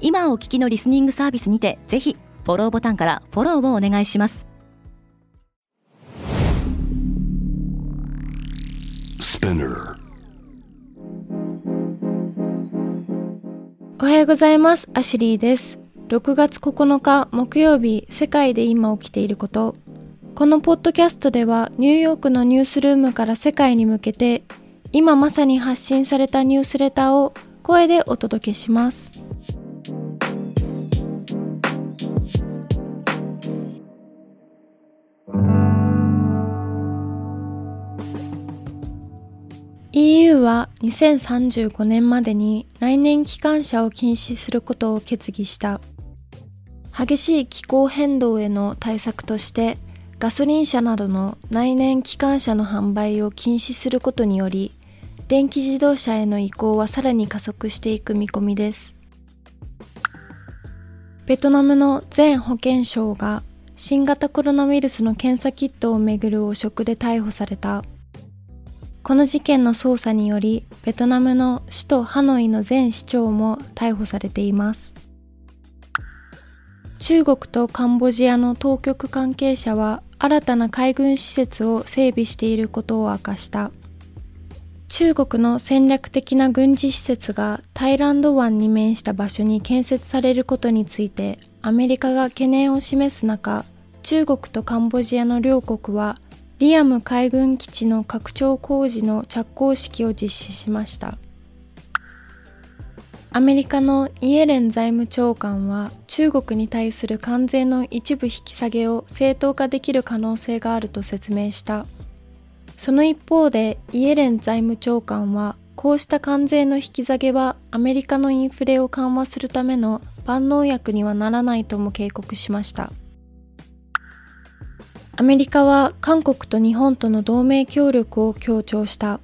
今お聞きのリスニングサービスにてぜひフォローボタンからフォローをお願いしますおはようございます。アシュリーです。6月9日木曜日、世界で今起きていること。このポッドキャストではニューヨークのニュースルームから世界に向けて今まさに発信されたニュースレターを声でお届けします。EU は2035年までに内燃機関車を禁止することを決議した。激しい気候変動への対策としてガソリン車などの内燃機関車の販売を禁止することにより電気自動車への移行はさらに加速していく見込みです。ベトナムの前保健相が新型コロナウイルスの検査キットをめぐる汚職で逮捕された。この事件の捜査によりベトナムの首都ハノイの前市長も逮捕されています。中国とカンボジアの当局関係者は新たな海軍施設を整備していることを明かした。中国の戦略的な軍事施設がタイランド湾に面した場所に建設されることについてアメリカが懸念を示す中中国とカンボジアの両国はリアム海軍基地の拡張工事の着工式を実施しました。アメリカのイエレン財務長官は中国に対する関税の一部引き下げを正当化できる可能性があると説明した。その一方でイエレン財務長官はこうした関税の引き下げはアメリカのインフレを緩和するための万能薬にはならないとも警告しました。アメリカは韓国と日本との同盟協力を強調した。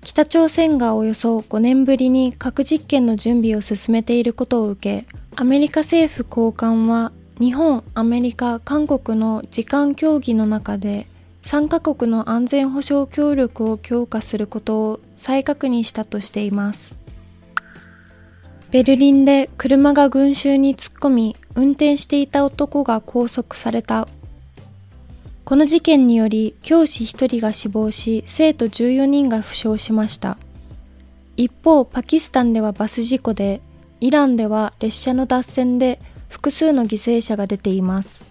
北朝鮮がおよそ5年ぶりに核実験の準備を進めていることを受けアメリカ政府高官は日本、アメリカ、韓国の時間協議の中で3カ国の安全保障協力を強化することを再確認したとしています。ベルリンで車が群衆に突っ込み運転していた男が拘束された。この事件により教師1人が死亡し生徒14人が負傷しました。一方パキスタンではバス事故でイランでは列車の脱線で複数の犠牲者が出ています。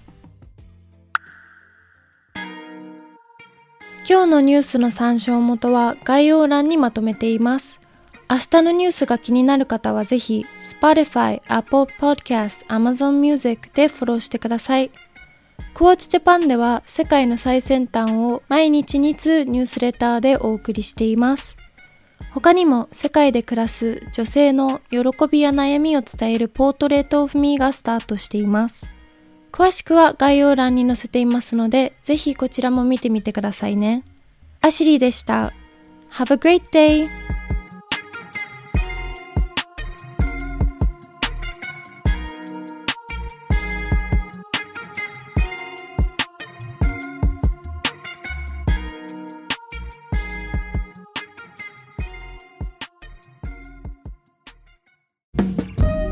今日のニュースの参照元は概要欄にまとめています。明日のニュースが気になる方はぜひ Spotify、Apple Podcast、Amazon Music でフォローしてください。クォーツジャパンでは世界の最先端を毎日2通ニュースレターでお送りしています。他にも世界で暮らす女性の喜びや悩みを伝えるポートレートオフミーがスタートしています。詳しくは概要欄に載せていますので、ぜひこちらも見てみてくださいね。アシリーでした。Have a great day!